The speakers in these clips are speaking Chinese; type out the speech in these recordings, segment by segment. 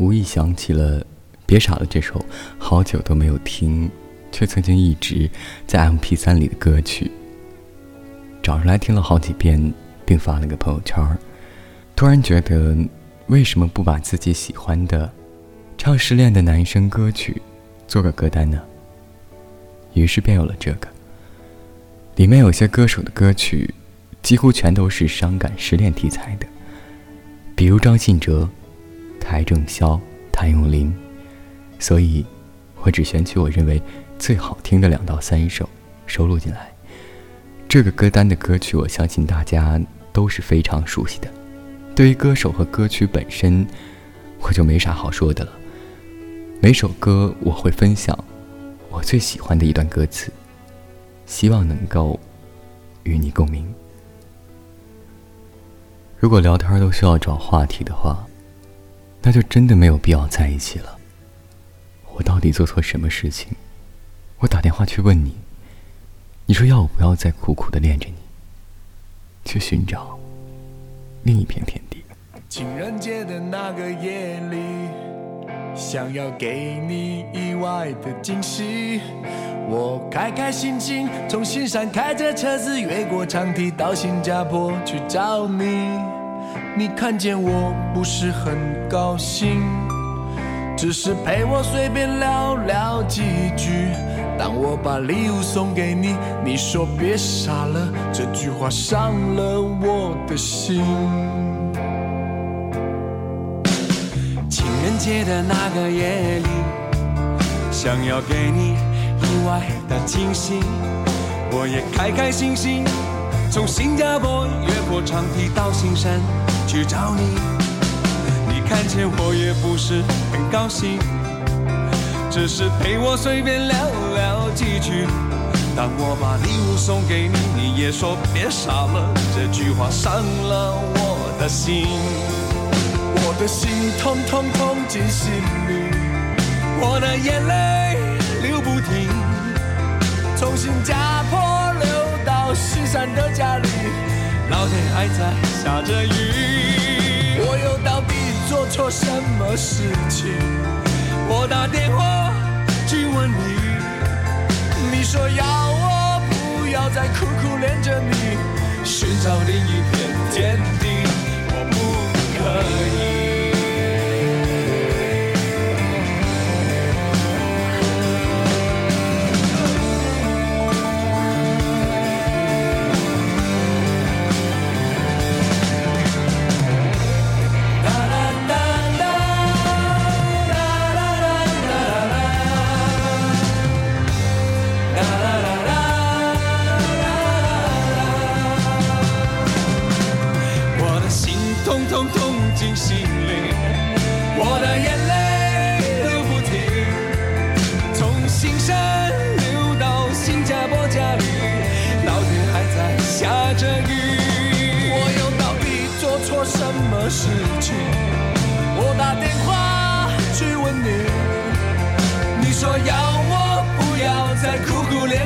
无意想起了《别傻了》这首好久都没有听，却曾经一直在 M P 三里的歌曲。找出来听了好几遍，并发了个朋友圈突然觉得，为什么不把自己喜欢的唱失恋的男生歌曲做个歌单呢？于是便有了这个。里面有些歌手的歌曲，几乎全都是伤感失恋题材的，比如张信哲、邰正宵、谭咏麟。所以，我只选取我认为最好听的两到三首收录进来。这个歌单的歌曲，我相信大家都是非常熟悉的。对于歌手和歌曲本身，我就没啥好说的了。每首歌我会分享我最喜欢的一段歌词。希望能够与你共鸣。如果聊天都需要找话题的话，那就真的没有必要在一起了。我到底做错什么事情？我打电话去问你，你说要我不要再苦苦的恋着你，去寻找另一片天地。情人节的那个夜里，想要给你意外的惊喜。我开开心心从新山开着车子越过长堤到新加坡去找你，你看见我不是很高兴，只是陪我随便聊聊几句。当我把礼物送给你，你说别傻了，这句话伤了我的心。情人节的那个夜里，想要给你。意外的惊喜，我也开开心心从新加坡越过长堤到新山去找你。你看见我也不是很高兴，只是陪我随便聊聊几句。当我把礼物送给你，你也说别傻了，这句话伤了我的心。我的心痛痛痛进心里，我的眼泪。流不停，从新加坡到西山的家里，老天还在下着雨。我又到底做错什么事情？我打电话去问你，你说要我不要再苦苦恋着你，寻找另一片天地，我不可以。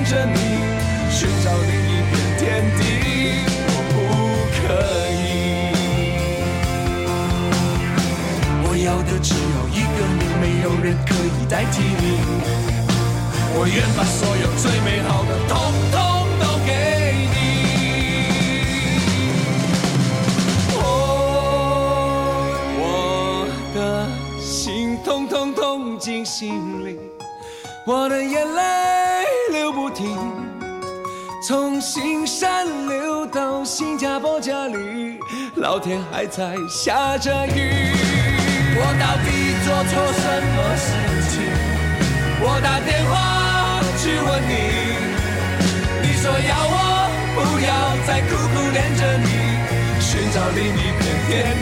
着你，寻找另一片天地，我不可以。我要的只有一个你，没有人可以代替你。我愿把所有最美好的统统都给你。我的心通通通。进心里，我的眼泪流不停，从新山流到新加坡家里，老天还在下着雨。我到底做错什么事情？我打电话去问你，你说要我不要再苦苦恋着你，寻找另一片天。